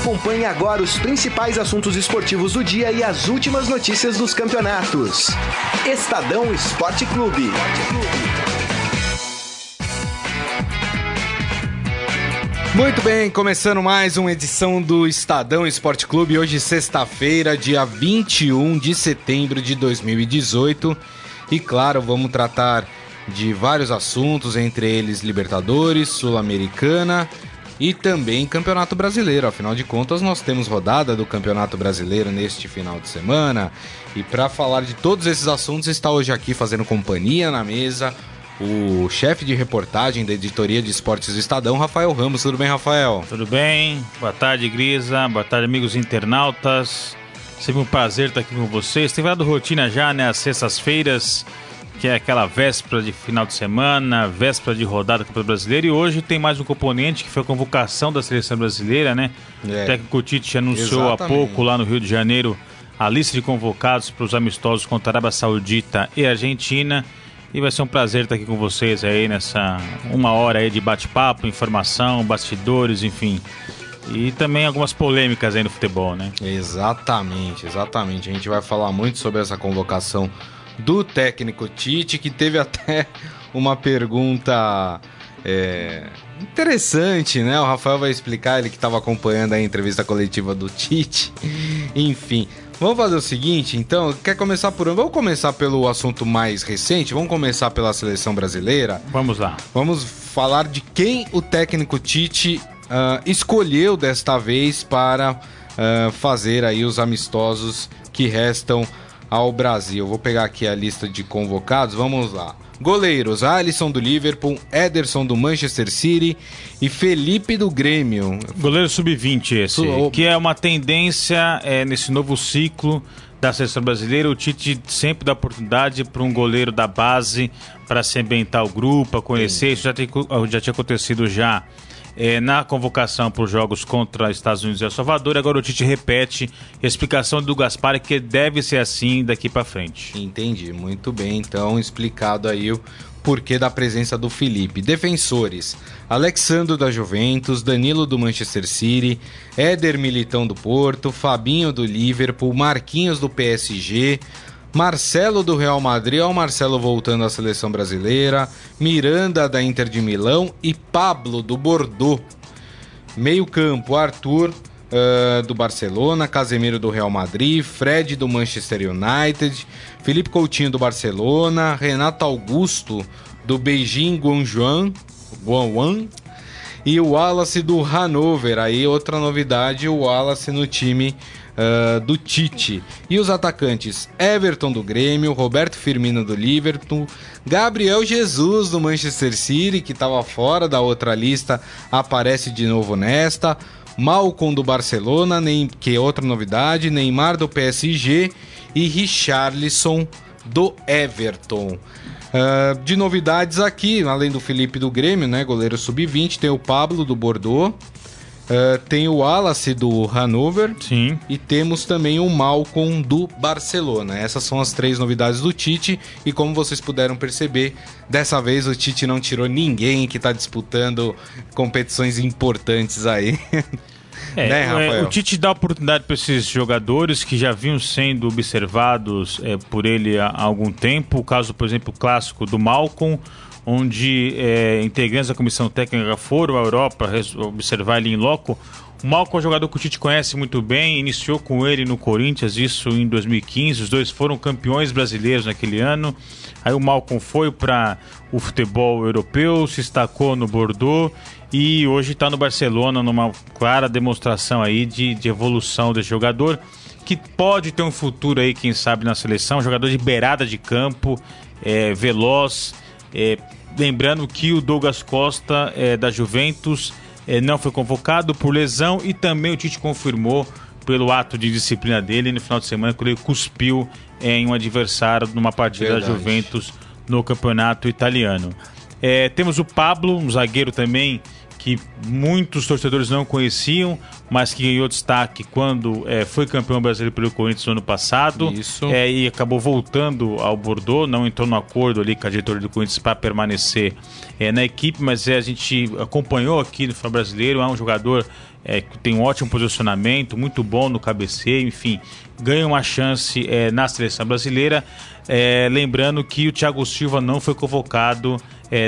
Acompanhe agora os principais assuntos esportivos do dia e as últimas notícias dos campeonatos. Estadão Esporte Clube. Muito bem, começando mais uma edição do Estadão Esporte Clube, hoje sexta-feira, dia 21 de setembro de 2018. E claro, vamos tratar de vários assuntos, entre eles Libertadores, Sul-Americana e também Campeonato Brasileiro. Afinal de contas, nós temos rodada do Campeonato Brasileiro neste final de semana. E para falar de todos esses assuntos, está hoje aqui fazendo companhia na mesa o chefe de reportagem da editoria de esportes do Estadão, Rafael Ramos. Tudo bem, Rafael? Tudo bem. Boa tarde, Grisa. Boa tarde, amigos internautas. Sempre um prazer estar aqui com vocês. Tem virado rotina já, né? Às sextas-feiras, que é aquela véspera de final de semana, véspera de rodada do Campeonato Brasileiro. E hoje tem mais um componente que foi a convocação da seleção brasileira, né? É. O técnico Tite anunciou Exatamente. há pouco lá no Rio de Janeiro a lista de convocados para os amistosos contra a Arábia Saudita e Argentina. E vai ser um prazer estar aqui com vocês aí nessa uma hora aí de bate-papo, informação, bastidores, enfim. E também algumas polêmicas aí no futebol, né? Exatamente, exatamente. A gente vai falar muito sobre essa convocação do técnico Tite, que teve até uma pergunta é, interessante, né? O Rafael vai explicar, ele que estava acompanhando a entrevista coletiva do Tite. Enfim, Vamos fazer o seguinte, então, quer começar por Vamos começar pelo assunto mais recente? Vamos começar pela seleção brasileira? Vamos lá. Vamos falar de quem o técnico Tite uh, escolheu desta vez para uh, fazer aí os amistosos que restam ao Brasil. Vou pegar aqui a lista de convocados, vamos lá. Goleiros: Alisson do Liverpool, Ederson do Manchester City e Felipe do Grêmio. Goleiro sub-20 esse, que é uma tendência é, nesse novo ciclo da seleção brasileira. O Tite sempre dá oportunidade para um goleiro da base para se ambientar o grupo, conhecer. Sim. Isso já, tem, já tinha acontecido já é, na convocação para os jogos contra Estados Unidos e El Salvador. Agora o Tite repete a explicação do Gaspar que deve ser assim daqui para frente. Entendi, muito bem. Então, explicado aí o porquê da presença do Felipe. Defensores: Alexandro da Juventus, Danilo do Manchester City, Éder Militão do Porto, Fabinho do Liverpool, Marquinhos do PSG, Marcelo do Real Madrid, o Marcelo voltando à seleção brasileira, Miranda da Inter de Milão e Pablo do Bordeaux. Meio campo, Arthur uh, do Barcelona, Casemiro do Real Madrid, Fred do Manchester United, Felipe Coutinho do Barcelona, Renato Augusto do Beijing Guangzhou, Guangwan e o Wallace do Hanover. Aí outra novidade, o Wallace no time uh, do Tite. E os atacantes: Everton do Grêmio, Roberto Firmino do Liverpool, Gabriel Jesus do Manchester City, que estava fora da outra lista, aparece de novo nesta. Malcom do Barcelona, nem, que é outra novidade, Neymar do PSG e Richarlison do Everton. Uh, de novidades aqui, além do Felipe do Grêmio, né, goleiro sub-20, tem o Pablo do Bordeaux, Uh, tem o Wallace do Hannover. Sim. E temos também o Malcolm do Barcelona. Essas são as três novidades do Tite. E como vocês puderam perceber, dessa vez o Tite não tirou ninguém que está disputando competições importantes aí. É, né, é, o Tite dá oportunidade para esses jogadores que já vinham sendo observados é, por ele há, há algum tempo. O caso, por exemplo, clássico do Malcolm onde é, integrantes da comissão técnica foram à Europa observar ele em loco. O Malcom é um jogador que o Tite conhece muito bem, iniciou com ele no Corinthians, isso em 2015. Os dois foram campeões brasileiros naquele ano. Aí o Malcom foi para o futebol europeu, se destacou no Bordeaux e hoje está no Barcelona, numa clara demonstração aí de, de evolução desse jogador que pode ter um futuro aí, quem sabe, na seleção. Jogador de beirada de campo, é, veloz, é, lembrando que o Douglas Costa é, da Juventus é, não foi convocado por lesão e também o Tite confirmou pelo ato de disciplina dele no final de semana quando ele cuspiu em um adversário numa partida Verdade. da Juventus no campeonato italiano. É, temos o Pablo, um zagueiro também que muitos torcedores não conheciam, mas que ganhou destaque quando é, foi campeão brasileiro pelo Corinthians no ano passado. Isso. É, e acabou voltando ao Bordeaux, não entrou no acordo ali com a diretoria do Corinthians para permanecer é, na equipe, mas é, a gente acompanhou aqui no futebol brasileiro, é um jogador é, que tem um ótimo posicionamento, muito bom no cabeceio, enfim, ganha uma chance é, na seleção brasileira. Lembrando que o Thiago Silva não foi convocado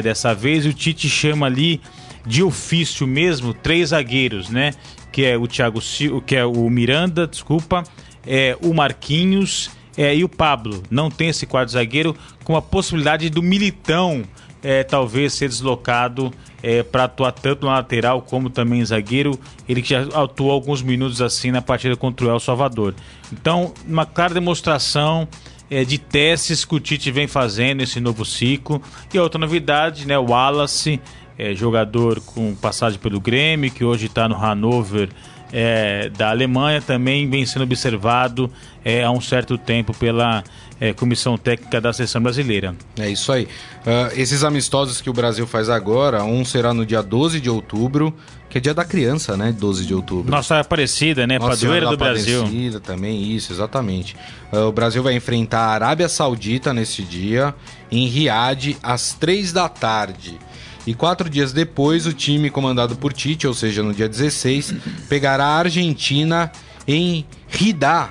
dessa vez, e o Tite chama ali de ofício mesmo três zagueiros, né? Que é o Thiago Silva, que é o Miranda, desculpa, é o Marquinhos é, e o Pablo. Não tem esse quadro zagueiro com a possibilidade do Militão é, talvez ser deslocado é, para atuar tanto na lateral como também zagueiro. Ele que já atuou alguns minutos assim na partida contra o El Salvador. Então, uma clara demonstração é, de testes que o Tite vem fazendo nesse novo ciclo. E outra novidade, né, o Wallace é, jogador com passagem pelo Grêmio, que hoje está no Hannover é, da Alemanha, também vem sendo observado é, há um certo tempo pela é, Comissão Técnica da Seleção Brasileira. É isso aí. Uh, esses amistosos que o Brasil faz agora, um será no dia 12 de outubro, que é dia da criança, né? 12 de outubro. Nossa Aparecida, né? Nossa Padroeira do Brasil. Aparecida também, isso, exatamente. Uh, o Brasil vai enfrentar a Arábia Saudita nesse dia, em Riad, às 3 da tarde. E quatro dias depois, o time comandado por Tite, ou seja, no dia 16, pegará a Argentina em Ridá,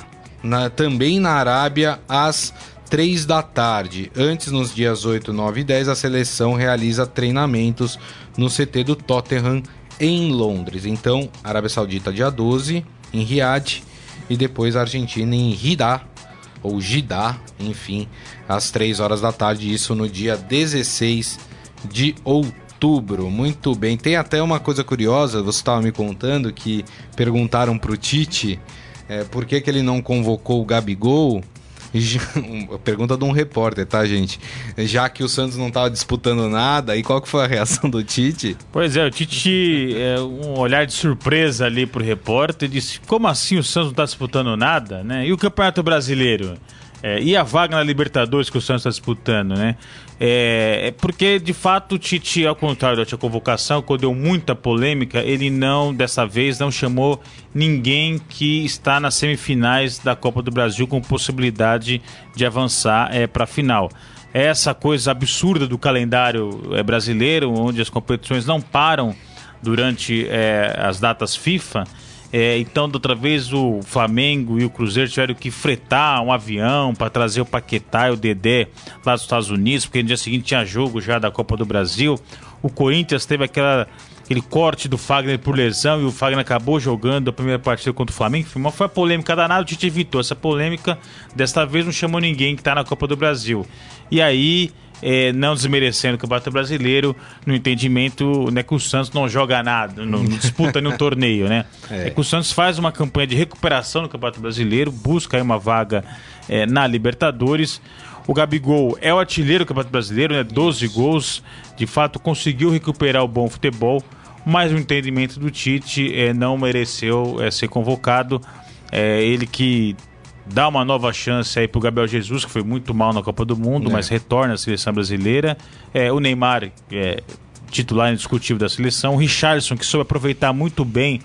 também na Arábia, às 3 da tarde. Antes, nos dias 8, 9 e 10, a seleção realiza treinamentos no CT do Tottenham em Londres. Então, Arábia Saudita dia 12 em Riad e depois a Argentina em Ridá ou Jidá, enfim, às 3 horas da tarde, isso no dia 16 de outubro. Muito bem. Tem até uma coisa curiosa, você estava me contando que perguntaram para o Tite é, por que, que ele não convocou o Gabigol. Pergunta de um repórter, tá, gente? Já que o Santos não estava disputando nada, e qual que foi a reação do Tite? Pois é, o Tite, é, um olhar de surpresa ali pro repórter, disse: como assim o Santos não está disputando nada, né? E o Campeonato Brasileiro? É, e a vaga na Libertadores que o Santos está disputando, né? É, é, porque, de fato, o Tite, ao contrário da sua convocação, quando deu muita polêmica, ele não, dessa vez, não chamou ninguém que está nas semifinais da Copa do Brasil com possibilidade de avançar é, para a final. Essa coisa absurda do calendário é, brasileiro, onde as competições não param durante é, as datas FIFA, é, então, da outra vez, o Flamengo e o Cruzeiro tiveram que fretar um avião para trazer o Paquetá e o Dedé lá dos Estados Unidos, porque no dia seguinte tinha jogo já da Copa do Brasil. O Corinthians teve aquela, aquele corte do Fagner por lesão e o Fagner acabou jogando a primeira partida contra o Flamengo. Foi uma, foi uma polêmica danada, o Tite evitou essa polêmica. Desta vez não chamou ninguém que está na Copa do Brasil. E aí é, não desmerecendo o Campeonato Brasileiro, no entendimento né, que o Santos não joga nada, não, não disputa nenhum torneio, né? É. é. que o Santos faz uma campanha de recuperação no Campeonato Brasileiro, busca uma vaga é, na Libertadores. O Gabigol é o artilheiro do Campeonato Brasileiro, né? 12 gols, de fato conseguiu recuperar o bom futebol, mas o entendimento do Tite é, não mereceu é, ser convocado. É, ele que dá uma nova chance aí pro Gabriel Jesus, que foi muito mal na Copa do Mundo, é. mas retorna à seleção brasileira. É, o Neymar, é, titular indiscutível da seleção. O Richardson, que soube aproveitar muito bem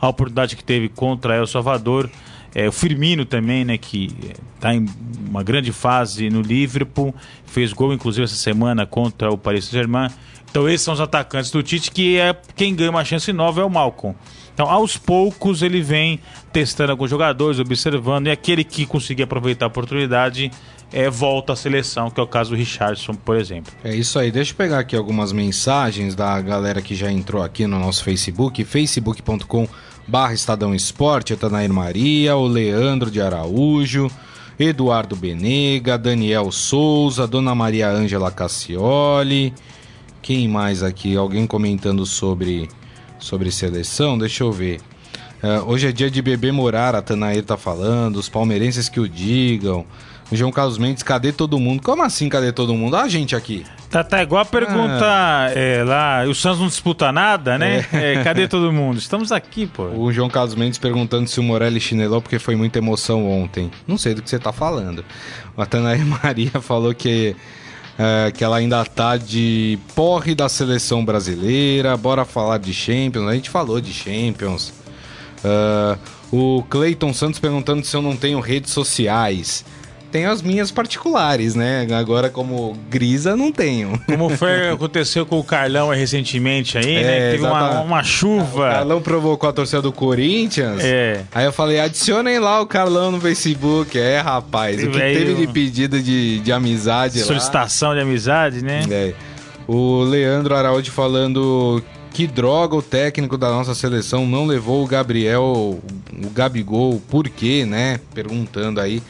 a oportunidade que teve contra El Salvador. É, o Firmino também, né, que está em uma grande fase no Liverpool, fez gol inclusive essa semana contra o Paris Saint-Germain. Então esses são os atacantes do Tite, que é quem ganha uma chance nova é o Malcolm. Então, aos poucos, ele vem testando alguns jogadores, observando, e aquele que conseguir aproveitar a oportunidade é, volta à seleção, que é o caso do Richardson, por exemplo. É isso aí. Deixa eu pegar aqui algumas mensagens da galera que já entrou aqui no nosso Facebook, facebook.com barra Estadão Esporte, a Tanair Maria, o Leandro de Araújo, Eduardo Benega, Daniel Souza, Dona Maria Ângela Cassioli, quem mais aqui? Alguém comentando sobre sobre seleção, deixa eu ver. Uh, hoje é dia de bebê morar, a Tanair tá falando, os palmeirenses que o digam. O João Carlos Mendes, cadê todo mundo? Como assim, cadê todo mundo? Ah, a gente aqui. Tá, tá igual a pergunta ah. é, lá, o Santos não disputa nada, né? É. É, cadê todo mundo? Estamos aqui, pô. O João Carlos Mendes perguntando se o Morelli chinelou porque foi muita emoção ontem. Não sei do que você tá falando. A Tanair Maria falou que é, que ela ainda tá de porre da seleção brasileira. Bora falar de Champions. A gente falou de Champions. Uh, o Clayton Santos perguntando se eu não tenho redes sociais tenho as minhas particulares, né? Agora, como grisa, não tenho. Como foi, aconteceu com o Carlão recentemente aí, né? é, né? Teve uma, uma, chuva. O Carlão provocou a torcida do Corinthians. É. Aí eu falei, adicionem lá o Carlão no Facebook. É, rapaz, o que teve de pedido de, de amizade Solicitação lá. de amizade, né? É. O Leandro Araújo falando que droga o técnico da nossa seleção não levou o Gabriel, o Gabigol, por quê, né? Perguntando aí.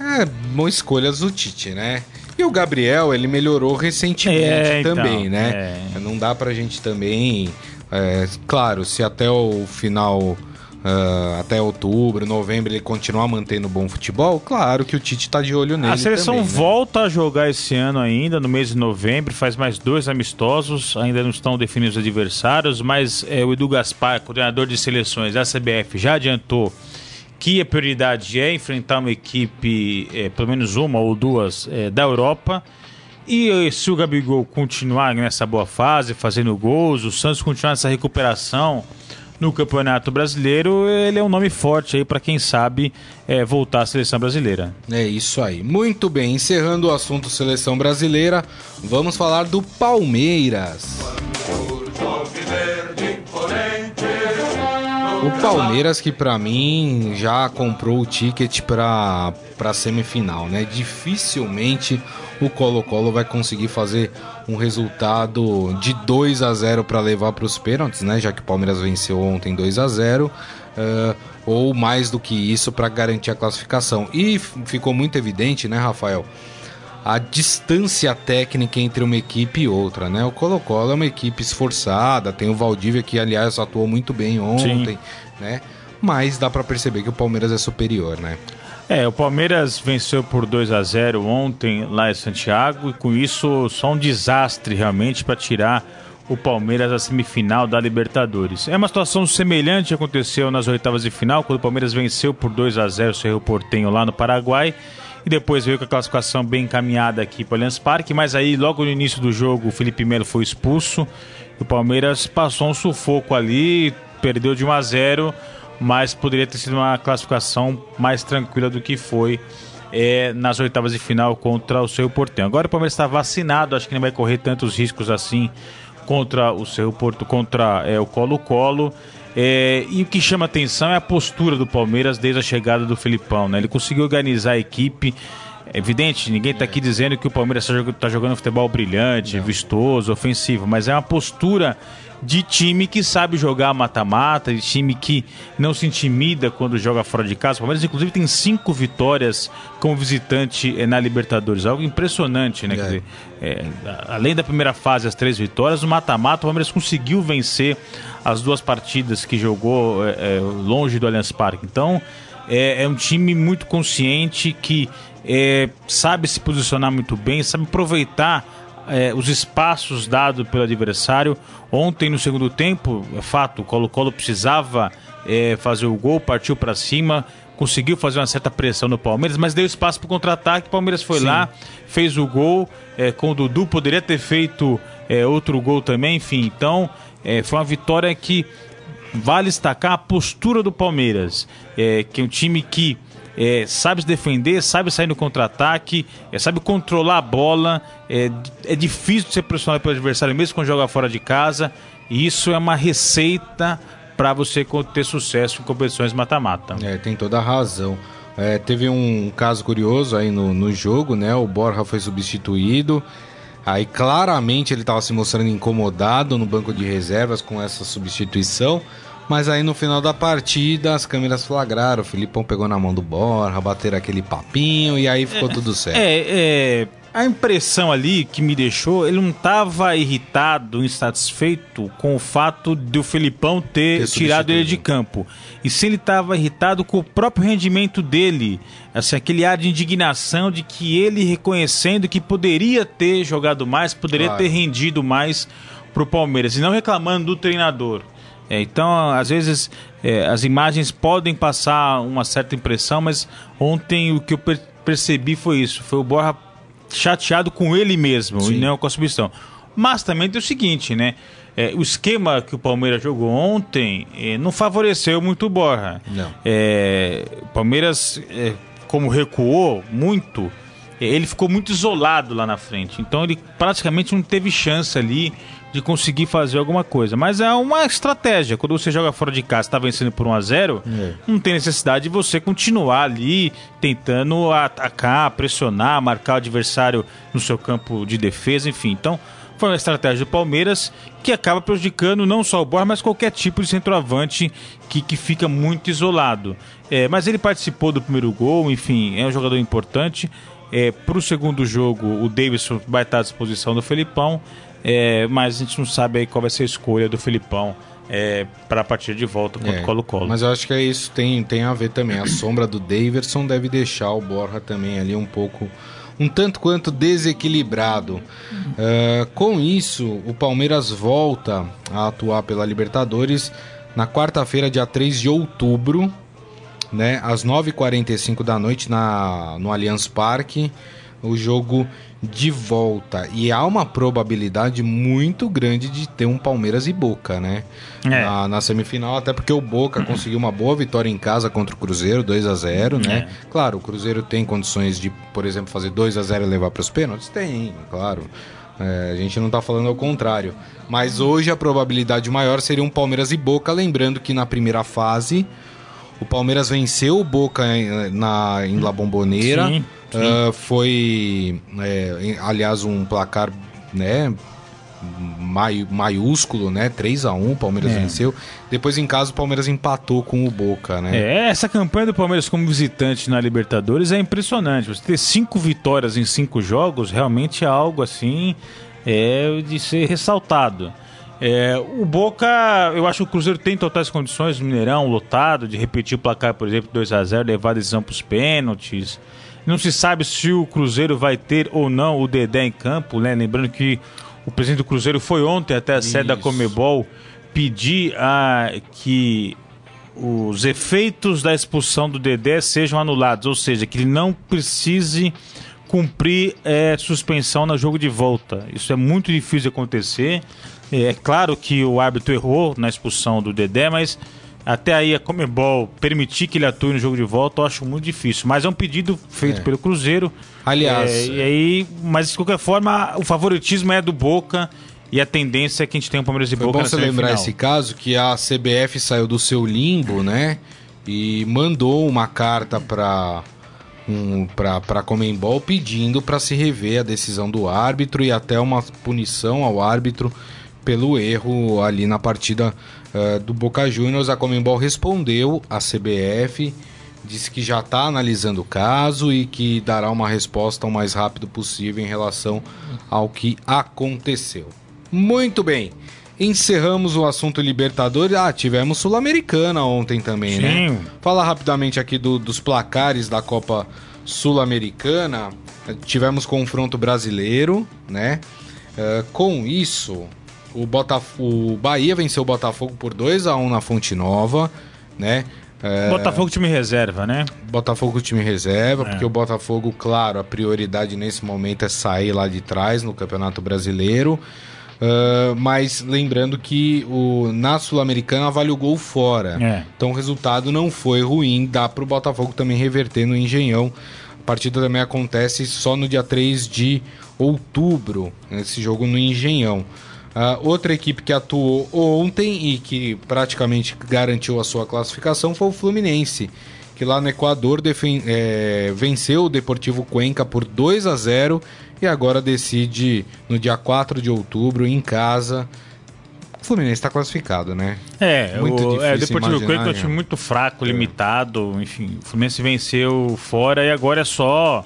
É, boas escolhas do Tite, né? E o Gabriel, ele melhorou recentemente é, então, também, né? É. Não dá pra gente também. É, claro, se até o final. Uh, até outubro, novembro, ele continuar mantendo bom futebol, claro que o Tite tá de olho nele. A seleção também, né? volta a jogar esse ano ainda, no mês de novembro, faz mais dois amistosos, ainda não estão definidos os adversários, mas é, o Edu Gaspar, coordenador de seleções da CBF, já adiantou que a prioridade é enfrentar uma equipe, é, pelo menos uma ou duas, é, da Europa. E eh, se o Gabigol continuar nessa boa fase, fazendo gols, o Santos continuar nessa recuperação no Campeonato Brasileiro, ele é um nome forte aí para quem sabe é, voltar à seleção brasileira. É isso aí. Muito bem, encerrando o assunto seleção brasileira, vamos falar do Palmeiras. O Palmeiras que para mim já comprou o ticket para para semifinal, né? Dificilmente o Colo-Colo vai conseguir fazer um resultado de 2 a 0 para levar para os pênaltis, né? Já que o Palmeiras venceu ontem 2 a 0, uh, eh, ou mais do que isso para garantir a classificação. E ficou muito evidente, né, Rafael? A distância técnica entre uma equipe e outra, né? O Colo-Colo é uma equipe esforçada, tem o Valdívia que aliás atuou muito bem ontem, Sim. né? Mas dá para perceber que o Palmeiras é superior, né? É, o Palmeiras venceu por 2 a 0 ontem lá em Santiago e com isso só um desastre realmente para tirar o Palmeiras da semifinal da Libertadores. É uma situação semelhante que aconteceu nas oitavas de final, quando o Palmeiras venceu por 2 a 0 o Cerro Portenho lá no Paraguai e depois veio com a classificação bem encaminhada aqui para o Allianz Parque, mas aí logo no início do jogo o Felipe Melo foi expulso, o Palmeiras passou um sufoco ali, perdeu de 1 a 0, mas poderia ter sido uma classificação mais tranquila do que foi é, nas oitavas de final contra o seu Portão. Agora o Palmeiras está vacinado, acho que não vai correr tantos riscos assim contra o seu Porto, contra é, o Colo-Colo. É, e o que chama atenção é a postura do Palmeiras desde a chegada do Felipão. Né? Ele conseguiu organizar a equipe. É evidente, ninguém está aqui dizendo que o Palmeiras está jogando futebol brilhante, Não. vistoso, ofensivo, mas é uma postura de time que sabe jogar mata-mata, de time que não se intimida quando joga fora de casa. O Palmeiras, inclusive, tem cinco vitórias como visitante eh, na Libertadores. Algo impressionante, né? É. Quer dizer, é, além da primeira fase, as três vitórias, no mata-mata, o Palmeiras conseguiu vencer as duas partidas que jogou é, longe do Allianz Parque. Então, é, é um time muito consciente que sabe se posicionar muito bem, sabe aproveitar é, os espaços dados pelo adversário. Ontem, no segundo tempo, é fato, o Colo-Colo precisava é, fazer o gol, partiu para cima, conseguiu fazer uma certa pressão no Palmeiras, mas deu espaço para o contra-ataque. O Palmeiras foi Sim. lá, fez o gol é, com o Dudu, poderia ter feito é, outro gol também, enfim. Então, é, foi uma vitória que vale destacar a postura do Palmeiras, é, que é um time que é, sabe se defender, sabe sair no contra-ataque, é, sabe controlar a bola. É, é difícil ser pressionado pelo adversário, mesmo quando joga fora de casa. E isso é uma receita para você ter sucesso em competições mata-mata. É, tem toda a razão. É, teve um caso curioso aí no, no jogo, né? O Borja foi substituído. Aí claramente ele estava se mostrando incomodado no banco de reservas com essa substituição. Mas aí no final da partida as câmeras flagraram, o Filipão pegou na mão do Borja, bateram aquele papinho e aí ficou é, tudo certo. É, é, a impressão ali que me deixou, ele não estava irritado, insatisfeito com o fato de o Felipão ter, ter tirado ele de campo. E se ele estava irritado com o próprio rendimento dele, assim, aquele ar de indignação de que ele reconhecendo que poderia ter jogado mais, poderia claro. ter rendido mais para o Palmeiras, e não reclamando do treinador. É, então, às vezes, é, as imagens podem passar uma certa impressão, mas ontem o que eu per percebi foi isso: foi o Borja chateado com ele mesmo Sim. e não com a substituição. Mas também tem o seguinte, né? É, o esquema que o Palmeiras jogou ontem é, não favoreceu muito o Borja. Não. É, o Palmeiras, é, como recuou muito, ele ficou muito isolado lá na frente. Então ele praticamente não teve chance ali de conseguir fazer alguma coisa. Mas é uma estratégia. Quando você joga fora de casa, está vencendo por 1 a 0 é. não tem necessidade de você continuar ali tentando atacar, pressionar, marcar o adversário no seu campo de defesa, enfim. Então, foi uma estratégia do Palmeiras que acaba prejudicando não só o Borja, mas qualquer tipo de centroavante que, que fica muito isolado. É, mas ele participou do primeiro gol, enfim, é um jogador importante. É, Para o segundo jogo, o Davidson vai estar à disposição do Felipão, é, mas a gente não sabe aí qual vai ser a escolha do Felipão. É, para a partida de volta contra o é, Colo-Colo. Mas eu acho que é isso tem, tem a ver também. A sombra do Davidson deve deixar o Borja também ali um pouco um tanto quanto desequilibrado. Uh, com isso, o Palmeiras volta a atuar pela Libertadores na quarta-feira, dia 3 de outubro, né, às 9h45 da noite na, no Allianz Parque. O jogo de volta. E há uma probabilidade muito grande de ter um Palmeiras e Boca, né? É. Na, na, semifinal, até porque o Boca conseguiu uma boa vitória em casa contra o Cruzeiro, 2 a 0 né? É. Claro, o Cruzeiro tem condições de, por exemplo, fazer 2 a 0 e levar para os pênaltis? Tem, claro. É, a gente não está falando ao contrário. Mas hoje a probabilidade maior seria um Palmeiras e Boca, lembrando que na primeira fase o Palmeiras venceu o Boca em, na, em La Bombonera. Sim. Uh, foi, é, aliás, um placar né, maiúsculo, né? 3 a 1 o Palmeiras é. venceu. Depois em casa o Palmeiras empatou com o Boca, né? É, essa campanha do Palmeiras como visitante na Libertadores é impressionante. Você ter cinco vitórias em cinco jogos realmente é algo assim é de ser ressaltado. É, o Boca, eu acho que o Cruzeiro tem totais condições, Mineirão lotado, de repetir o placar, por exemplo, 2 a 0 levar a decisão para os pênaltis. Não se sabe se o Cruzeiro vai ter ou não o Dedé em campo, né? Lembrando que o presidente do Cruzeiro foi ontem até a sede da Comebol pedir a que os efeitos da expulsão do Dedé sejam anulados, ou seja, que ele não precise cumprir é, suspensão no jogo de volta. Isso é muito difícil de acontecer. É, é claro que o árbitro errou na expulsão do Dedé, mas até aí a Comebol permitir que ele atue no jogo de volta, eu acho muito difícil. Mas é um pedido feito é. pelo Cruzeiro. Aliás. É, e aí, mas de qualquer forma, o favoritismo é do Boca. E a tendência é que a gente tenha um Palmeiras e Boca bom você lembrar esse caso que a CBF saiu do seu limbo, né? E mandou uma carta para um, para Comembol pedindo para se rever a decisão do árbitro e até uma punição ao árbitro pelo erro ali na partida uh, do Boca Juniors. A Comembol respondeu à CBF, disse que já está analisando o caso e que dará uma resposta o mais rápido possível em relação ao que aconteceu. Muito bem. Encerramos o assunto Libertadores. Ah, tivemos Sul-Americana ontem também, né? Sim. né? Fala rapidamente aqui do, dos placares da Copa Sul-Americana. Tivemos confronto brasileiro, né? Uh, com isso, o, Botaf o Bahia venceu o Botafogo por 2 a 1 na Fonte Nova, né? É... Botafogo time reserva, né? Botafogo time reserva, é. porque o Botafogo, claro, a prioridade nesse momento é sair lá de trás no Campeonato Brasileiro. Uh, mas lembrando que o, na Sul-Americana vale o gol fora. É. Então o resultado não foi ruim. Dá para o Botafogo também reverter no Engenhão. A partida também acontece só no dia 3 de outubro. Esse jogo no Engenhão. Uh, outra equipe que atuou ontem e que praticamente garantiu a sua classificação foi o Fluminense, que lá no Equador é, venceu o Deportivo Cuenca por 2 a 0 e agora decide no dia 4 de outubro em casa. O Fluminense está classificado, né? É, muito o, difícil. É, o Deportivo Cuenca é um time muito fraco, é. limitado. Enfim, o Fluminense venceu fora e agora é só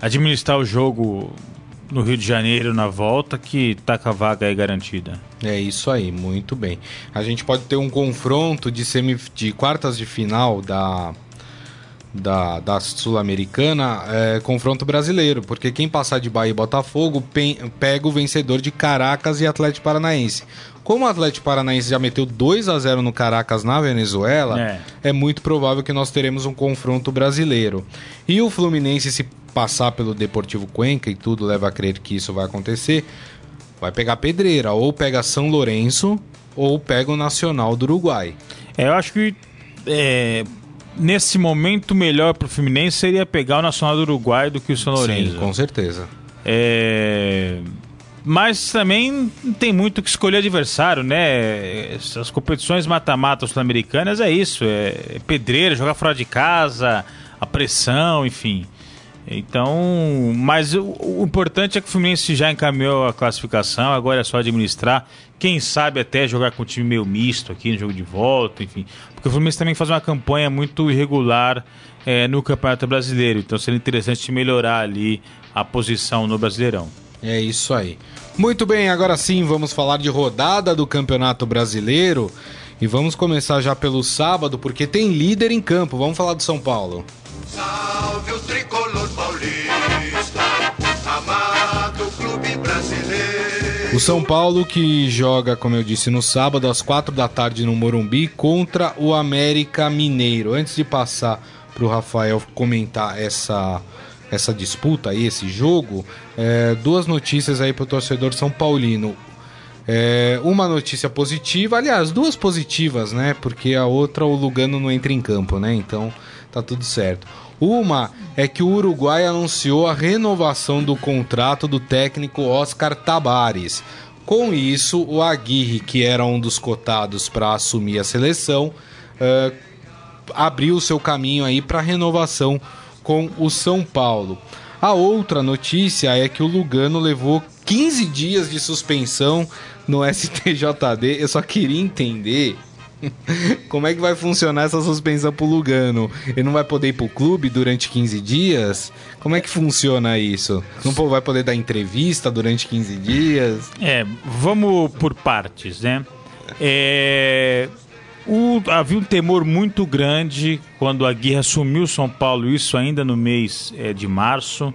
administrar o jogo no Rio de Janeiro na volta que tá com a vaga aí garantida. É isso aí, muito bem. A gente pode ter um confronto de, semi, de quartas de final da, da, da Sul-Americana, é, confronto brasileiro, porque quem passar de Bahia e Botafogo pe, pega o vencedor de Caracas e Atlético Paranaense. Como o Atlético Paranaense já meteu 2 a 0 no Caracas na Venezuela, é. é muito provável que nós teremos um confronto brasileiro. E o Fluminense, se passar pelo Deportivo Cuenca e tudo leva a crer que isso vai acontecer, vai pegar pedreira, ou pega São Lourenço ou pega o Nacional do Uruguai. É, eu acho que é, nesse momento melhor para o Fluminense seria pegar o Nacional do Uruguai do que o São Lourenço. Sim, com certeza. É... Mas também tem muito que escolher adversário, né? As competições mata-mata sul-americanas é isso, é pedreira, jogar fora de casa, a pressão, enfim. Então, mas o, o, importante é que o Fluminense já encaminhou a classificação, agora é só administrar. Quem sabe até jogar com um time meio misto aqui no jogo de volta, enfim. Porque o Fluminense também faz uma campanha muito irregular é, no Campeonato Brasileiro. Então seria interessante melhorar ali a posição no Brasileirão. É isso aí. Muito bem, agora sim vamos falar de rodada do Campeonato Brasileiro. E vamos começar já pelo sábado, porque tem líder em campo. Vamos falar do São Paulo. Salve o tricolor paulista, amado clube brasileiro. O São Paulo que joga, como eu disse, no sábado às quatro da tarde no Morumbi contra o América Mineiro. Antes de passar para o Rafael comentar essa essa disputa aí, esse jogo, é, duas notícias aí para o torcedor São Paulino. É, uma notícia positiva, aliás, duas positivas, né? Porque a outra o Lugano não entra em campo, né? Então tá tudo certo. Uma é que o Uruguai anunciou a renovação do contrato do técnico Oscar Tabares. Com isso, o Aguirre, que era um dos cotados para assumir a seleção, uh, abriu seu caminho aí para renovação com o São Paulo. A outra notícia é que o Lugano levou 15 dias de suspensão no STJD. Eu só queria entender como é que vai funcionar essa suspensão pro Lugano? Ele não vai poder ir pro clube durante 15 dias? Como é que funciona isso? Não vai poder dar entrevista durante 15 dias? É, vamos por partes, né? É, o, havia um temor muito grande quando a Guerra assumiu São Paulo, isso ainda no mês é, de março,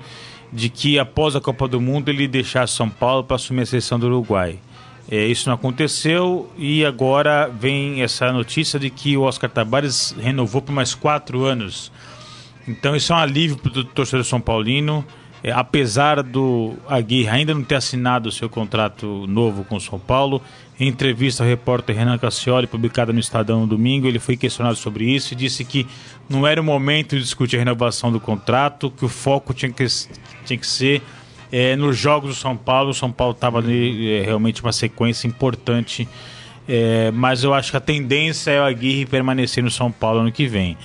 de que após a Copa do Mundo ele deixasse São Paulo para assumir a seleção do Uruguai. É, isso não aconteceu e agora vem essa notícia de que o Oscar Tabares renovou por mais quatro anos. Então isso é um alívio para o torcedor São Paulino. É, apesar do Aguirre ainda não ter assinado o seu contrato novo com o São Paulo, em entrevista ao repórter Renan Cassioli, publicada no Estadão no domingo, ele foi questionado sobre isso e disse que não era o momento de discutir a renovação do contrato, que o foco tinha que, tinha que ser é, nos jogos do São Paulo. O São Paulo estava ali é, realmente uma sequência importante, é, mas eu acho que a tendência é o Aguirre permanecer no São Paulo ano que vem.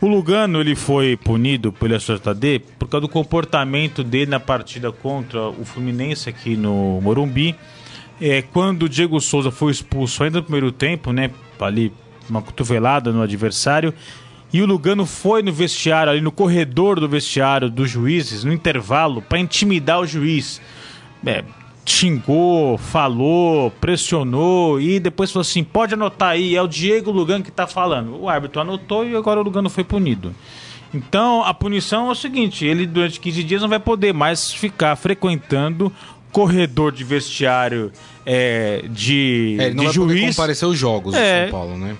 O Lugano ele foi punido pelo SJD por causa do comportamento dele na partida contra o Fluminense aqui no Morumbi. É, quando o Diego Souza foi expulso ainda no primeiro tempo, né, ali uma cotovelada no adversário, e o Lugano foi no vestiário, ali no corredor do vestiário dos juízes, no intervalo, para intimidar o juiz. É, xingou, falou, pressionou e depois falou assim: pode anotar aí, é o Diego Lugano que está falando. O árbitro anotou e agora o Lugano foi punido. Então a punição é o seguinte: ele durante 15 dias não vai poder mais ficar frequentando corredor de vestiário é, de, é, ele não de vai juiz. Poder comparecer os jogos é, do São Paulo, né?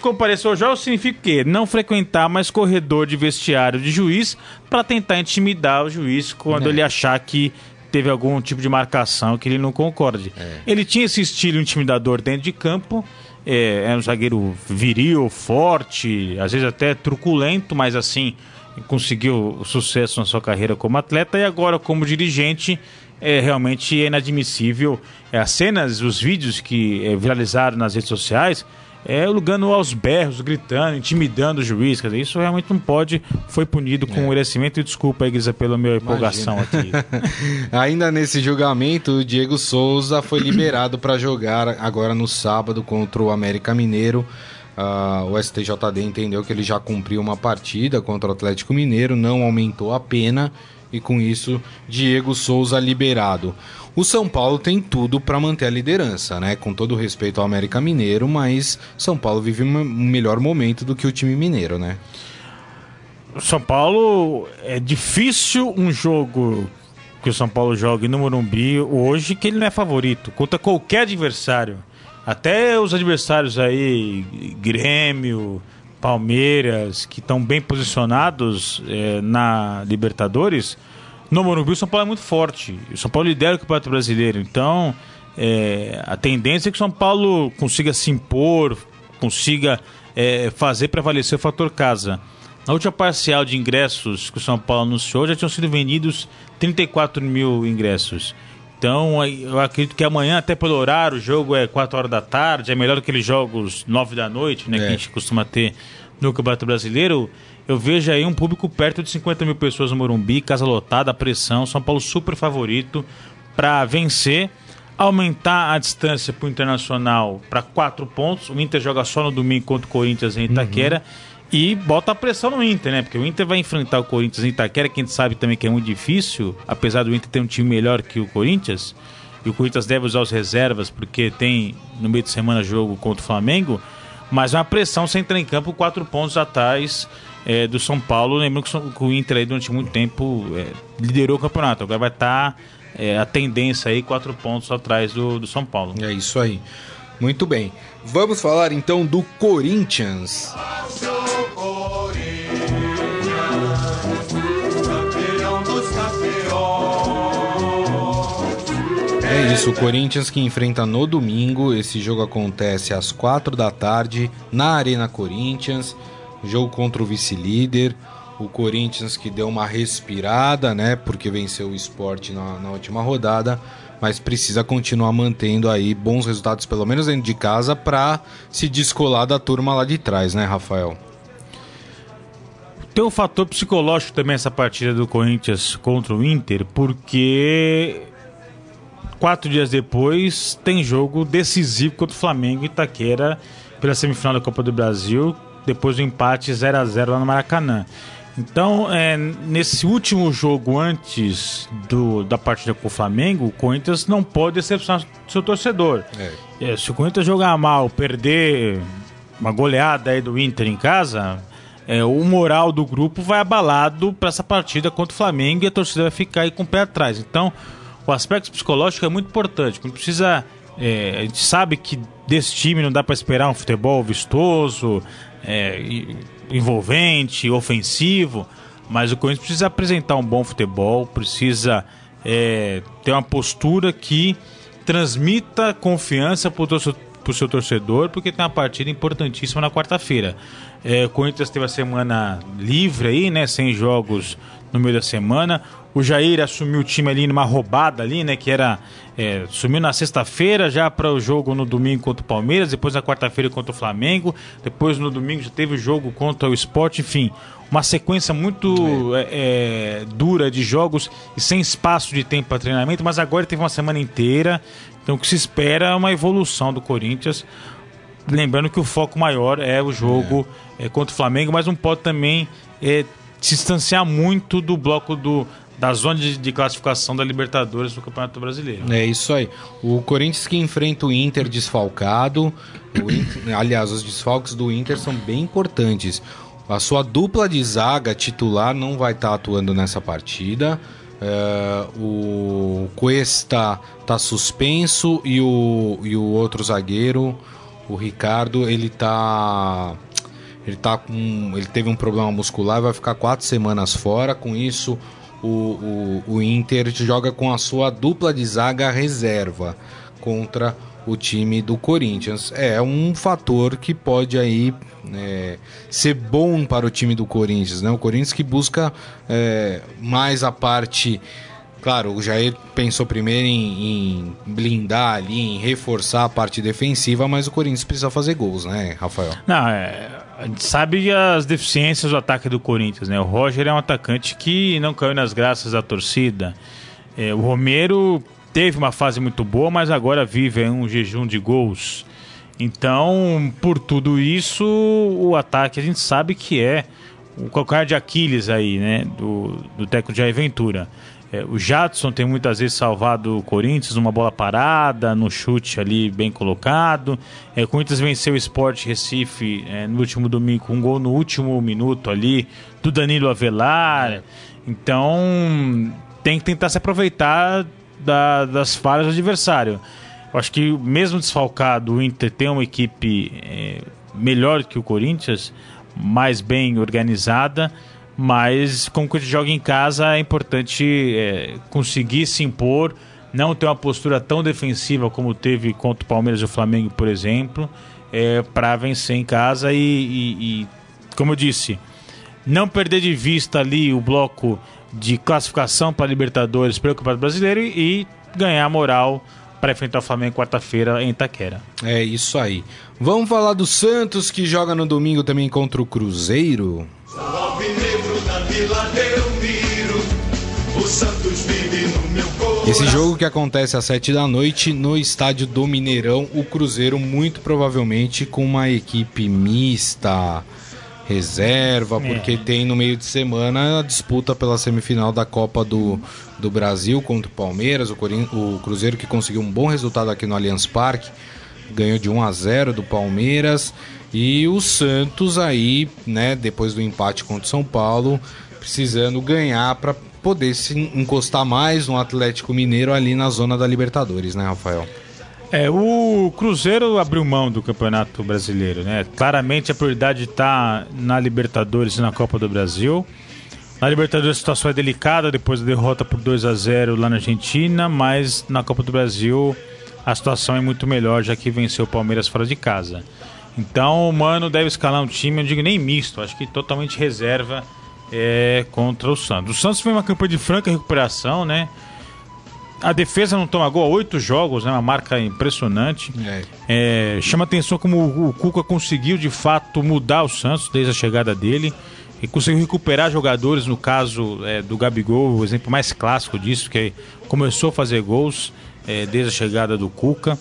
Comparecer aos jogos significa o quê? Não frequentar mais corredor de vestiário de juiz para tentar intimidar o juiz quando é. ele achar que teve algum tipo de marcação que ele não concorde. É. Ele tinha esse estilo intimidador dentro de campo, é, é um zagueiro viril, forte, às vezes até truculento, mas assim conseguiu sucesso na sua carreira como atleta e agora como dirigente é realmente inadmissível. É, as cenas, os vídeos que é, viralizaram nas redes sociais é Lugano aos berros, gritando, intimidando o juiz. Quer dizer, isso realmente não pode. Foi punido com é. merecimento. E desculpa, Grisa, pela minha empolgação aqui. Ainda nesse julgamento, o Diego Souza foi liberado para jogar agora no sábado contra o América Mineiro. Uh, o STJD entendeu que ele já cumpriu uma partida contra o Atlético Mineiro, não aumentou a pena e com isso Diego Souza liberado. O São Paulo tem tudo para manter a liderança, né? Com todo respeito ao América Mineiro, mas São Paulo vive um melhor momento do que o time mineiro, né? São Paulo é difícil um jogo que o São Paulo jogue no Morumbi hoje que ele não é favorito contra qualquer adversário. Até os adversários aí, Grêmio, Palmeiras, que estão bem posicionados é, na Libertadores, no Morumbi o São Paulo é muito forte. O São Paulo lidera o Campeonato Brasileiro. Então, é, a tendência é que o São Paulo consiga se impor, consiga é, fazer prevalecer o fator casa. Na última parcial de ingressos que o São Paulo anunciou, já tinham sido vendidos 34 mil ingressos. Então, eu acredito que amanhã, até pelo horário, o jogo é 4 horas da tarde, é melhor do que aqueles jogos 9 da noite, né, é. que a gente costuma ter no Campeonato Brasileiro. Eu vejo aí um público perto de 50 mil pessoas no Morumbi, casa lotada, pressão, São Paulo super favorito para vencer, aumentar a distância para o Internacional para 4 pontos. O Inter joga só no domingo contra o Corinthians em Itaquera. Uhum e bota a pressão no Inter, né? Porque o Inter vai enfrentar o Corinthians em Itaquera, que a gente sabe também que é muito difícil, apesar do Inter ter um time melhor que o Corinthians. E o Corinthians deve usar os reservas, porque tem no meio de semana jogo contra o Flamengo. Mas uma pressão sem entrar em campo quatro pontos atrás é, do São Paulo. Lembrando que o Inter aí durante muito tempo é, liderou o campeonato. Agora vai estar tá, é, a tendência aí, quatro pontos atrás do, do São Paulo. É isso aí. Muito bem. Vamos falar então do Corinthians. É isso, o Corinthians que enfrenta no domingo. Esse jogo acontece às quatro da tarde na Arena Corinthians. Jogo contra o vice-líder. O Corinthians que deu uma respirada, né? Porque venceu o esporte na, na última rodada. Mas precisa continuar mantendo aí bons resultados, pelo menos dentro de casa, para se descolar da turma lá de trás, né, Rafael? Tem um fator psicológico também essa partida do Corinthians contra o Inter, porque quatro dias depois tem jogo decisivo contra o Flamengo e Itaquera pela semifinal da Copa do Brasil, depois do empate 0 a 0 lá no Maracanã. Então, é, nesse último jogo antes do, da partida com o Flamengo, o Corinthians não pode decepcionar seu torcedor. É. É, se o Corinthians jogar mal, perder uma goleada aí do Inter em casa, é, o moral do grupo vai abalado para essa partida contra o Flamengo e a torcida vai ficar aí com o pé atrás. Então, o aspecto psicológico é muito importante. Precisa. É, a gente sabe que desse time não dá para esperar um futebol vistoso, é, envolvente, ofensivo, mas o Corinthians precisa apresentar um bom futebol, precisa é, ter uma postura que transmita confiança para o seu torcedor, porque tem uma partida importantíssima na quarta-feira. É, o Corinthians teve a semana livre aí, né? Sem jogos no meio da semana. O Jair assumiu o time ali numa roubada ali, né? Que era. É, sumiu na sexta-feira já para o jogo no domingo contra o Palmeiras, depois na quarta-feira contra o Flamengo, depois no domingo já teve o jogo contra o Sport, enfim. Uma sequência muito é. É, dura de jogos e sem espaço de tempo para treinamento, mas agora teve uma semana inteira. Então o que se espera é uma evolução do Corinthians. Lembrando que o foco maior é o jogo é. contra o Flamengo, mas não pode também é, se distanciar muito do bloco do da zona de, de, classificação da Libertadores do Campeonato Brasileiro. É isso aí. O Corinthians que enfrenta o Inter desfalcado. O Inter, aliás, os desfalques do Inter são bem importantes. A sua dupla de zaga titular não vai estar tá atuando nessa partida. É, o Cuesta está suspenso e o, e o outro zagueiro, o Ricardo, ele está ele tá com ele teve um problema muscular, vai ficar quatro semanas fora. Com isso, o, o, o Inter joga com a sua dupla de zaga reserva contra o time do Corinthians. É um fator que pode aí é, ser bom para o time do Corinthians, né? O Corinthians que busca é, mais a parte Claro, o Jair pensou primeiro em, em, blindar ali, em reforçar a parte defensiva, mas o Corinthians precisa fazer gols, né, Rafael? Não, é, a gente sabe as deficiências do ataque do Corinthians, né? O Roger é um atacante que não caiu nas graças da torcida. É, o Romero teve uma fase muito boa, mas agora vive um jejum de gols. Então, por tudo isso, o ataque a gente sabe que é o calcanhar de Aquiles aí, né? Do, do técnico Jair Ventura. É, o Jadson tem muitas vezes salvado o Corinthians numa bola parada, no chute ali bem colocado. É, o Corinthians venceu o Sport Recife é, no último domingo com um gol no último minuto ali do Danilo Avelar. Então tem que tentar se aproveitar da, das falhas do adversário. Eu acho que mesmo desfalcado, o Inter tem uma equipe é, melhor que o Corinthians, mais bem organizada, mas como que a gente joga em casa é importante é, conseguir se impor, não ter uma postura tão defensiva como teve contra o Palmeiras e o Flamengo, por exemplo, é, para vencer em casa e, e, e, como eu disse, não perder de vista ali o bloco de classificação para Libertadores pelo Campeonato Brasileiro e ganhar moral para enfrentar o Flamengo quarta-feira em Itaquera. É isso aí. Vamos falar do Santos que joga no domingo também contra o Cruzeiro. Esse jogo que acontece às sete da noite no estádio do Mineirão, o Cruzeiro muito provavelmente com uma equipe mista reserva, é. porque tem no meio de semana a disputa pela semifinal da Copa do, do Brasil contra o Palmeiras, o, Corin... o Cruzeiro que conseguiu um bom resultado aqui no Allianz Parque, ganhou de 1 a 0 do Palmeiras, e o Santos aí, né, depois do empate contra o São Paulo, precisando ganhar para poder se encostar mais no Atlético Mineiro ali na zona da Libertadores, né, Rafael? É, o Cruzeiro abriu mão do Campeonato Brasileiro, né? Claramente a prioridade está na Libertadores e na Copa do Brasil. Na Libertadores a situação é delicada depois da derrota por 2 a 0 lá na Argentina, mas na Copa do Brasil a situação é muito melhor, já que venceu o Palmeiras fora de casa. Então o Mano deve escalar um time, eu digo nem misto, acho que totalmente reserva é, contra o Santos. O Santos foi uma campanha de franca recuperação, né? A defesa não toma gol há oito jogos, né? Uma marca impressionante. É. É, chama atenção como o, Cuca conseguiu de fato mudar o Santos desde a chegada dele. E conseguiu recuperar jogadores, no caso é, do Gabigol, o exemplo mais clássico disso, que começou a fazer gols é, desde a chegada do Cuca.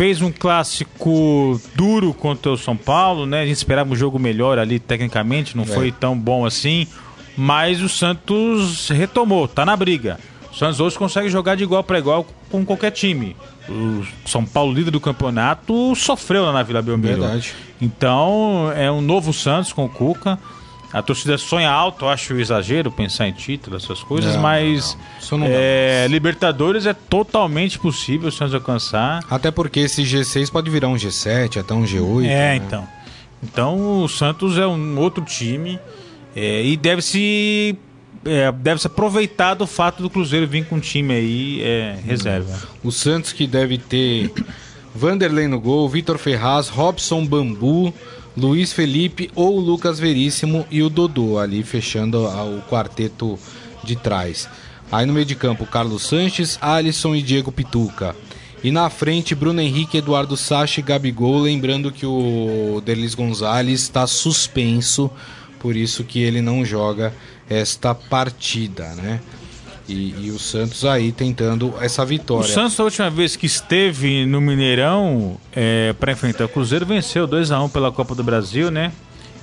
Fez um clássico duro contra o São Paulo, né? A gente esperava um jogo melhor ali tecnicamente, não é. foi tão bom assim. Mas o Santos retomou, tá na briga. O Santos hoje consegue jogar de igual para igual com qualquer time. O São Paulo, líder do campeonato, sofreu na Vila Belmiro. Verdade. Então, é um novo Santos com o Cuca. A torcida sonha alto, acho exagero pensar em título, essas coisas, não, mas não, não. É, Libertadores é totalmente possível o Santos alcançar. Até porque esse G6 pode virar um G7, até um G8. É, né? então. Então o Santos é um outro time é, e deve se é, deve se aproveitar do fato do Cruzeiro vir com um time aí é, reserva. O Santos que deve ter Vanderlei no gol, Vitor Ferraz, Robson Bambu, Luiz Felipe ou Lucas Veríssimo e o Dodô ali fechando o quarteto de trás. Aí no meio de campo, Carlos Sanches, Alisson e Diego Pituca. E na frente, Bruno Henrique, Eduardo Sacha e Gabigol. Lembrando que o Delis Gonzalez está suspenso, por isso que ele não joga esta partida, né? E, e, o Santos aí tentando essa vitória. O Santos, a última vez que esteve no Mineirão é, para enfrentar o Cruzeiro, venceu 2 a 1 pela Copa do Brasil, né?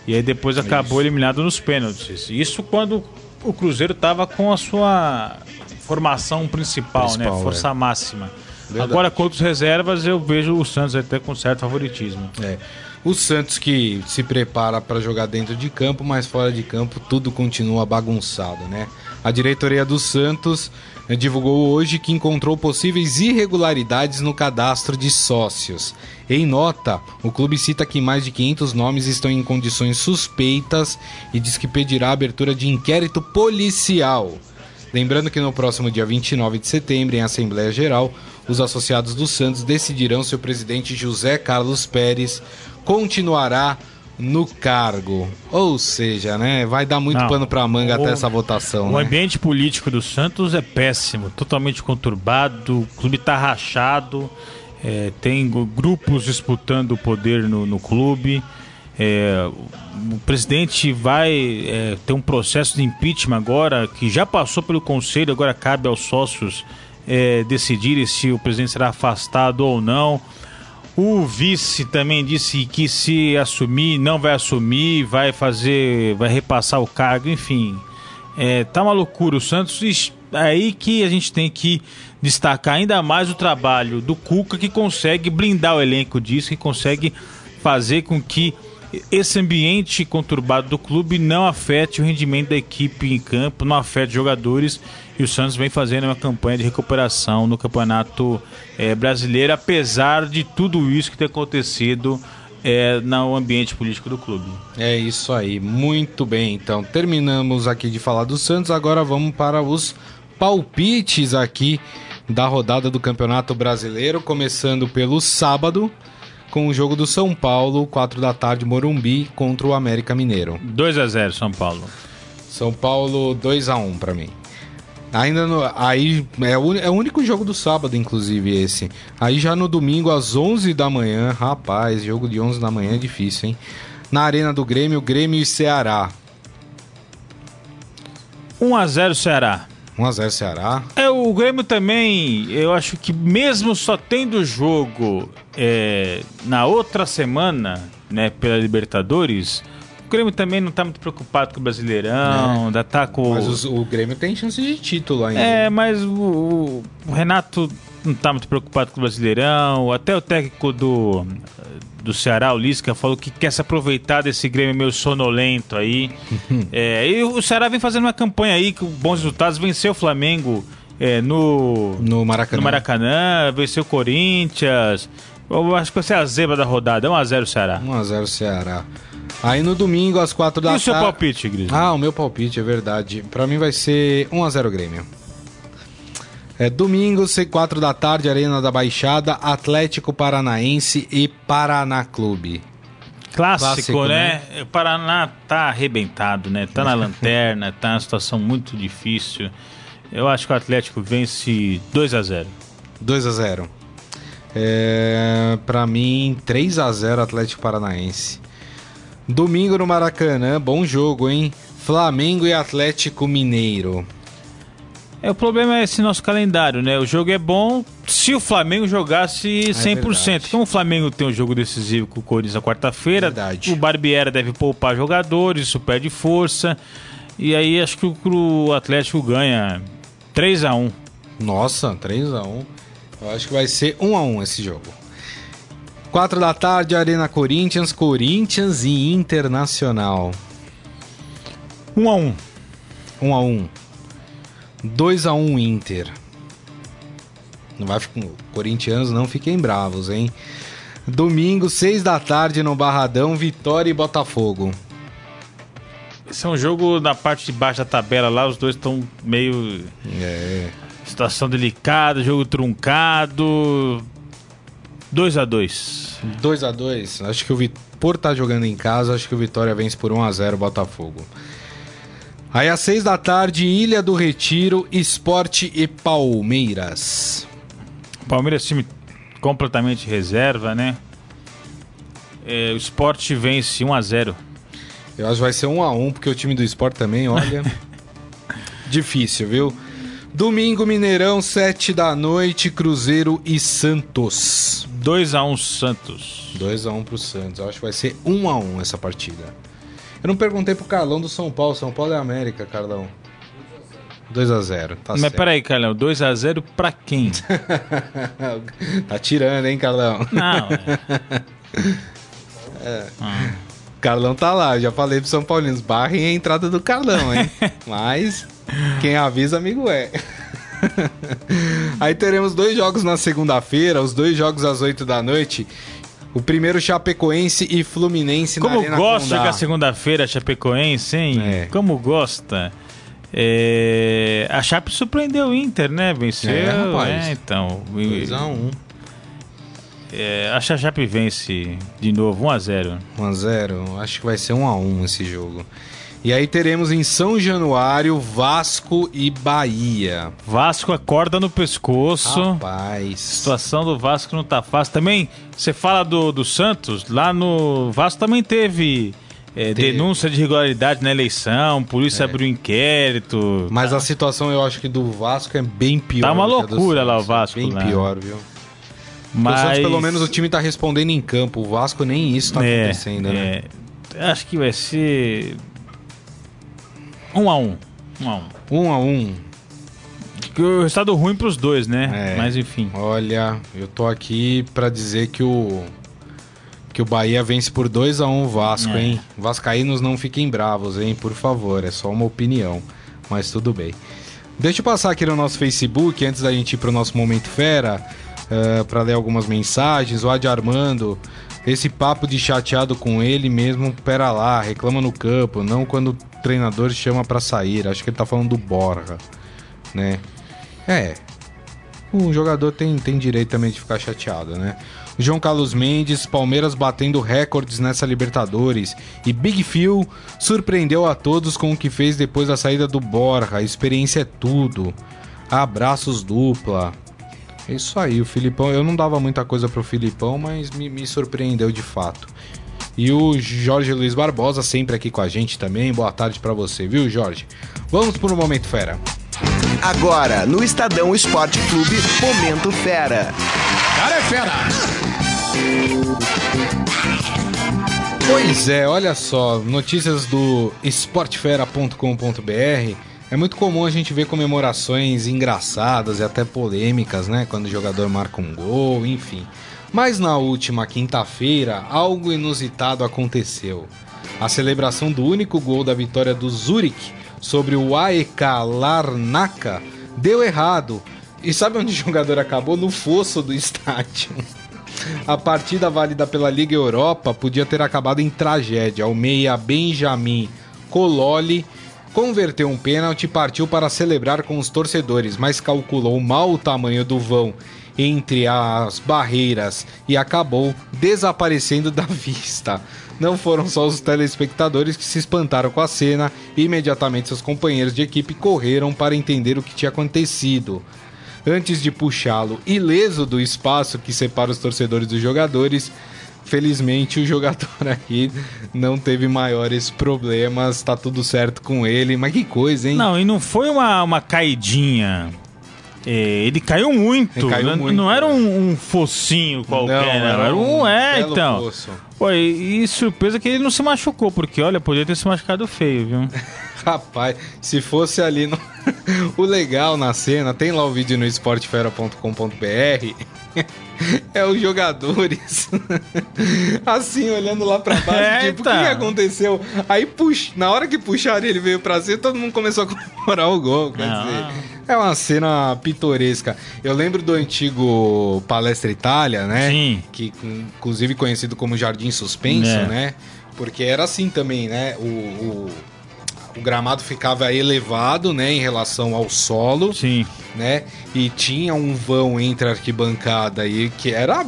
E aí depois acabou Isso. eliminado nos pênaltis. Isso quando o Cruzeiro estava com a sua formação principal, né? principal né? Força é. máxima. Verdade. Agora, contra os reservas, eu vejo o Santos até com certo favoritismo. É. O Santos que se prepara para jogar dentro de campo, mas fora de campo tudo continua bagunçado, né? A diretoria do Santos eh, divulgou hoje que encontrou possíveis irregularidades no cadastro de sócios. Em nota, o clube cita que mais de 500 nomes estão em condições suspeitas e diz que pedirá a abertura de inquérito policial. Lembrando que no próximo dia 29 de setembro, em Assembleia Geral, os associados do Santos decidirão se o presidente José Carlos Pérez continuará no cargo. Ou seja, né, vai dar muito Não, pano para manga o, até essa votação. O né? ambiente político do Santos é péssimo, totalmente conturbado, o clube está rachado, é, tem grupos disputando o poder no, no clube. É, o presidente vai é, ter um processo de impeachment agora que já passou pelo conselho, agora cabe aos sócios é, decidirem se o presidente será afastado ou não. O vice também disse que se assumir, não vai assumir, vai fazer, vai repassar o cargo, enfim. É, tá uma loucura. O Santos é aí que a gente tem que destacar ainda mais o trabalho do Cuca que consegue blindar o elenco disso, que consegue fazer com que esse ambiente conturbado do clube não afete o rendimento da equipe em campo, não afete jogadores. E o Santos vem fazendo uma campanha de recuperação no Campeonato é, Brasileiro, apesar de tudo isso que tem acontecido é, no ambiente político do clube. É isso aí, muito bem. Então, terminamos aqui de falar do Santos, agora vamos para os palpites aqui da rodada do Campeonato Brasileiro, começando pelo sábado, com o jogo do São Paulo, 4 da tarde, Morumbi, contra o América Mineiro. 2 a 0 São Paulo. São Paulo 2 a 1 para mim. Ainda no, aí é o, é o único jogo do sábado, inclusive esse. Aí já no domingo às 11 da manhã, rapaz, jogo de 11 da manhã é difícil, hein? Na Arena do Grêmio, Grêmio e Ceará. 1 a 0 Ceará. 1x0 Ceará. É, o Grêmio também, eu acho que mesmo só tendo jogo é, na outra semana, né, pela Libertadores, o Grêmio também não tá muito preocupado com o Brasileirão, é. ainda tá com... Mas os, o Grêmio tem chance de título ainda. É, mas o, o Renato não tá muito preocupado com o Brasileirão, até o técnico do do Ceará, o Lisca, falou que quer se aproveitar desse Grêmio meio sonolento aí. é, e o Ceará vem fazendo uma campanha aí com bons resultados, venceu o Flamengo é, no, no, Maracanã. no Maracanã, venceu o Corinthians. Eu acho que vai ser a zebra da rodada, 1x0 Ceará. 1x0 Ceará. Aí no domingo, às 4 da tarde. E o seu palpite, Gris? Ah, o meu palpite, é verdade. Pra mim vai ser 1x0 Grêmio. É, domingo, C4 da tarde, Arena da Baixada, Atlético Paranaense e Paraná Clube. Clássico, Clássico né? né? O Paraná tá arrebentado, né? Tá na lanterna, tá numa situação muito difícil. Eu acho que o Atlético vence 2 a 0 2 a 0 é, Pra mim, 3 a 0 Atlético Paranaense. Domingo no Maracanã, bom jogo, hein? Flamengo e Atlético Mineiro. É, o problema é esse nosso calendário, né? O jogo é bom se o Flamengo jogasse 100%. É Como o Flamengo tem um jogo decisivo com o Corinthians na quarta-feira, o Barbieri deve poupar jogadores, isso perde força. E aí acho que o Atlético ganha 3 a 1 Nossa, 3 a 1 Eu acho que vai ser 1 a 1 esse jogo. 4 da tarde, Arena Corinthians, Corinthians e Internacional. 1 a 1 1 a 1 2 a 1 Inter. Não vai ficar, corintianos não fiquem bravos, hein? Domingo, 6 da tarde no Barradão, Vitória e Botafogo. Esse é um jogo na parte de baixo da tabela lá, os dois estão meio. É. Situação delicada, jogo truncado. 2 a 2 2 a 2 Acho que o Vitória, por estar tá jogando em casa, acho que o Vitória vence por 1 a 0 Botafogo. Aí às seis da tarde, Ilha do Retiro, Esporte e Palmeiras. Palmeiras time completamente reserva, né? É, o Esporte vence 1 a 0 Eu acho que vai ser 1 a 1 porque o time do Esporte também, olha... difícil, viu? Domingo, Mineirão, 7 da noite, Cruzeiro e Santos. 2 a 1 Santos. 2 a 1 pro Santos. Eu acho que vai ser 1 a 1 essa partida. Eu não perguntei pro Carlão do São Paulo. São Paulo é América, Carlão. 2x0, tá Mas certo. peraí, Carlão, 2x0 pra quem? tá tirando, hein, Carlão? Não. É. é. Ah. Carlão tá lá, já falei pro São Paulinos, barrem a entrada do Carlão, hein? Mas quem avisa, amigo é. Aí teremos dois jogos na segunda-feira, os dois jogos às 8 da noite. O primeiro Chapecoense e Fluminense Como na Arena gosta Condá. que a segunda-feira Chapecoense, hein? É. Como gosta. É... A Chape surpreendeu o Inter, né? Venceu. É, rapaz. É, então. 2x1. Um. É, a Chape vence de novo, 1x0. 1x0. Acho que vai ser 1x1 esse jogo. E aí teremos em São Januário Vasco e Bahia. Vasco acorda no pescoço. Rapaz. A situação do Vasco não tá fácil. Também, você fala do, do Santos, lá no Vasco também teve. É, denúncia de irregularidade na eleição, polícia é. abriu inquérito. Mas tá. a situação eu acho que do Vasco é bem pior. Tá uma loucura lá o Vasco. Bem né? pior, viu? Mas... O Santos, pelo menos, o time tá respondendo em campo. O Vasco nem isso tá é, acontecendo, né? É. Acho que vai ser um a um. Um a um. Um a um. O resultado ruim pros dois, né? É. Mas enfim. Olha, eu tô aqui para dizer que o que o Bahia vence por 2 a 1 um o Vasco, é. hein? Vascaínos não fiquem bravos, hein? Por favor, é só uma opinião, mas tudo bem. Deixa eu passar aqui no nosso Facebook antes da gente ir pro nosso momento fera, uh, eh, para ler algumas mensagens. O Adi Armando esse papo de chateado com ele mesmo, pera lá, reclama no campo, não quando o treinador chama para sair. Acho que ele tá falando do Borja, né? É. O jogador tem, tem direito também de ficar chateado, né? João Carlos Mendes, Palmeiras batendo recordes nessa Libertadores. E Big Phil surpreendeu a todos com o que fez depois da saída do Borja. Experiência é tudo. Abraços dupla. É isso aí, o Filipão. Eu não dava muita coisa pro Filipão, mas me, me surpreendeu de fato. E o Jorge Luiz Barbosa, sempre aqui com a gente também. Boa tarde para você, viu, Jorge? Vamos pro Momento Fera. Agora, no Estadão Esporte Clube, Momento Fera. Cara é fera! Pois é, olha só, notícias do esportefera.com.br é muito comum a gente ver comemorações engraçadas e até polêmicas, né? Quando o jogador marca um gol, enfim. Mas na última quinta-feira, algo inusitado aconteceu. A celebração do único gol da vitória do Zurich sobre o AEK Larnaca deu errado. E sabe onde o jogador acabou? No fosso do estádio. A partida válida pela Liga Europa podia ter acabado em tragédia. O meia Benjamin Cololi converteu um pênalti e partiu para celebrar com os torcedores, mas calculou mal o tamanho do vão entre as barreiras e acabou desaparecendo da vista. Não foram só os telespectadores que se espantaram com a cena, e imediatamente seus companheiros de equipe correram para entender o que tinha acontecido. Antes de puxá-lo ileso do espaço que separa os torcedores dos jogadores, Felizmente o jogador aqui não teve maiores problemas, tá tudo certo com ele, mas que coisa, hein? Não, e não foi uma, uma caidinha. É, ele caiu muito. Ele caiu não, muito, não era um, um, focinho qualquer, não, era, era um. um é, então. Fosso. Pô, e, e, surpresa que ele não se machucou, porque olha, poderia ter se machucado feio, viu? Rapaz, se fosse ali no... o legal na cena, tem lá o vídeo no esportefera.com.br é os jogadores assim, olhando lá pra baixo, tipo, o que, aconteceu? Aí, puxa, na hora que puxaram ele veio pra cima, todo mundo começou a comemorar o gol, quer dizer... É uma cena pitoresca. Eu lembro do antigo Palestra Itália, né? Sim. Que, inclusive, conhecido como Jardim Suspenso, é. né? Porque era assim também, né? o, o o gramado ficava elevado, né, em relação ao solo. Sim. Né? E tinha um vão entre a arquibancada e que era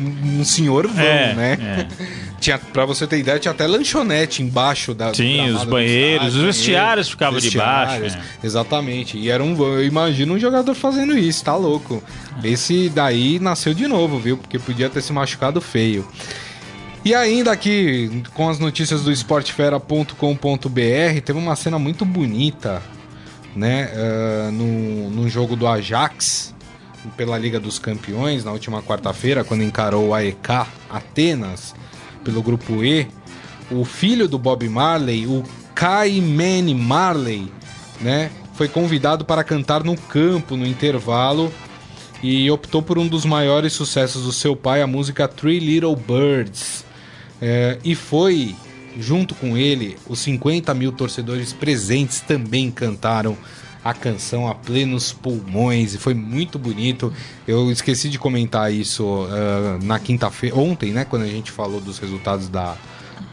um senhor vão, é, né? É. tinha, pra você ter ideia, tinha até lanchonete embaixo da Sim, os banheiros, estádio, os vestiários ficavam debaixo. É. Exatamente. E era um vão. Eu imagino um jogador fazendo isso, tá louco. Esse daí nasceu de novo, viu? Porque podia ter se machucado feio. E ainda aqui, com as notícias do esportefera.com.br, teve uma cena muito bonita, né? Uh, no, no jogo do Ajax, pela Liga dos Campeões, na última quarta-feira, quando encarou o AEK Atenas, pelo grupo E. O filho do Bob Marley, o Kai Manny Marley, né? Foi convidado para cantar no campo no intervalo e optou por um dos maiores sucessos do seu pai, a música Three Little Birds. É, e foi, junto com ele, os 50 mil torcedores presentes também cantaram a canção a plenos pulmões e foi muito bonito. Eu esqueci de comentar isso uh, na quinta-feira, ontem, né, quando a gente falou dos resultados da,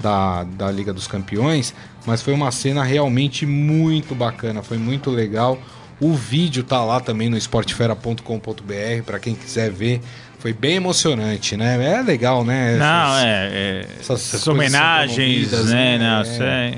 da, da Liga dos Campeões, mas foi uma cena realmente muito bacana, foi muito legal. O vídeo tá lá também no esportefera.com.br para quem quiser ver. Foi bem emocionante, né? É legal, né? Essas, Não, é. é essas, essas homenagens, né? né? Não, isso é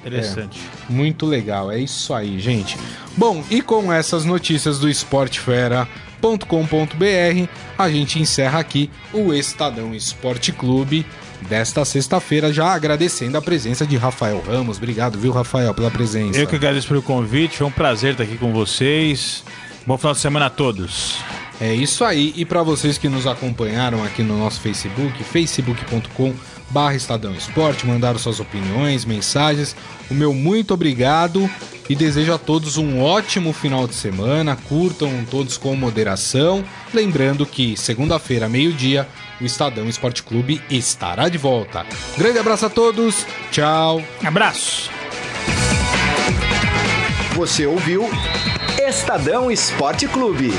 interessante. É, muito legal, é isso aí, gente. Bom, e com essas notícias do esportefera.com.br, a gente encerra aqui o Estadão Esporte Clube desta sexta-feira, já agradecendo a presença de Rafael Ramos. Obrigado, viu, Rafael, pela presença. Eu que agradeço pelo convite, foi um prazer estar aqui com vocês. Bom final de semana a todos. É isso aí. E para vocês que nos acompanharam aqui no nosso Facebook, facebook.com barra Estadão Esporte, mandaram suas opiniões, mensagens, o meu muito obrigado e desejo a todos um ótimo final de semana, curtam todos com moderação, lembrando que segunda-feira, meio-dia, o Estadão Esporte Clube estará de volta. Grande abraço a todos, tchau. Abraço. Você ouviu Estadão Esporte Clube.